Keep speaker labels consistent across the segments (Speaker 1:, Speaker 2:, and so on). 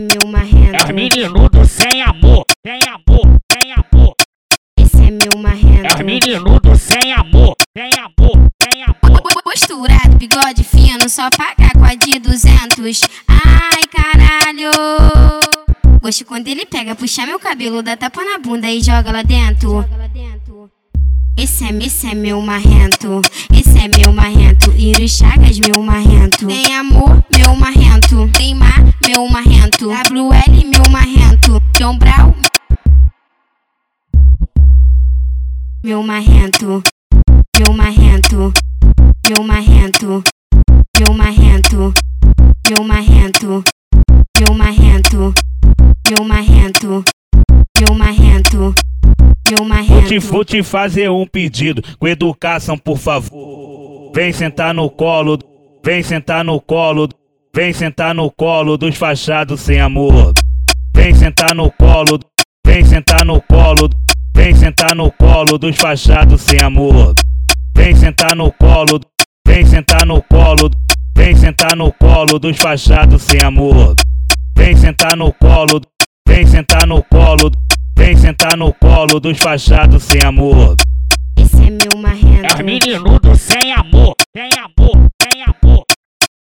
Speaker 1: é meu marrento.
Speaker 2: É os meninudo sem amor, sem amor, sem amor.
Speaker 1: Esse é meu marrento.
Speaker 2: É os meninudo sem amor, sem amor, sem amor.
Speaker 1: Posturado, bigode fino, só paga com a de 200. Ai, caralho. Gosto quando ele pega, puxa meu cabelo, dá tapa na bunda e joga lá dentro. Esse é, esse é meu marrento, esse é meu marrento. Iro Chagas, meu marrento. Tem amor, meu marrento. Tem mar, meu marrento. WL, meu marrento. John Brown, meu marrento. Meu marrento, meu marrento. Meu marrento, meu marrento. Meu marrento, meu marrento. Meu
Speaker 3: Vou te, vou te fazer um pedido, com educação, por favor. Vem sentar no colo, vem sentar no colo, vem sentar no colo dos fachados sem amor. Vem sentar no colo, vem sentar no colo, vem sentar no colo dos fachados sem amor. Vem sentar no colo, vem sentar no colo, vem sentar no colo dos fachados sem amor. Vem sentar no colo, vem sentar no colo, sentar no colo dos fachados sem amor.
Speaker 1: Esse é meu
Speaker 2: É os
Speaker 1: marrento.
Speaker 2: meninudo sem amor, sem amor, sem amor.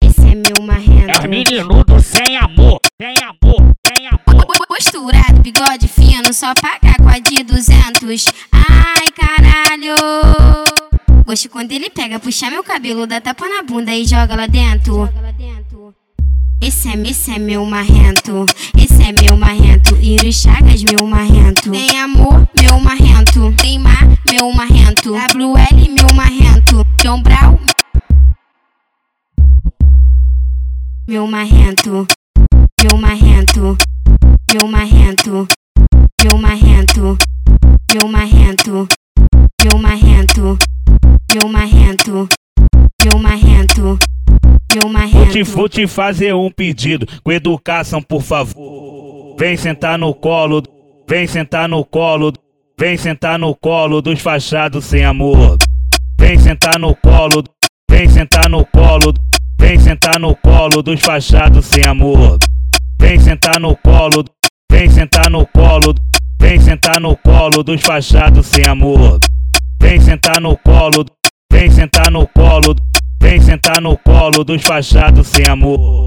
Speaker 1: Esse é meu
Speaker 2: É os
Speaker 1: marrento.
Speaker 2: meninudo sem amor, sem amor, sem amor.
Speaker 1: Posturado, bigode fino, só paga com a de 200. Ai, caralho. Gosto quando ele pega, puxa meu cabelo, dá tapa na bunda e joga lá dentro. Esse é, esse é meu marrento, é meu marrento. Iro Chagas, meu marrento. Tem amor, meu marrento. Tem mar, meu marrento. WL, meu marrento. John Brown, meu marrento. Meu marrento, meu marrento. Meu marrento, meu marrento. Meu marrento, meu marrento. Meu marrento, meu
Speaker 3: Vou te,
Speaker 1: marrento.
Speaker 3: vou te fazer um pedido, com educação, por favor. Vem sentar no colo, vem sentar no colo, vem sentar no colo dos fachados sem amor. Vem sentar no colo, vem sentar no colo, vem sentar no colo dos fachados sem amor. Vem sentar no colo, vem sentar no colo, vem sentar no colo dos fachados sem amor. Vem sentar no colo, vem sentar no colo, vem sentar no colo dos fachados sem amor.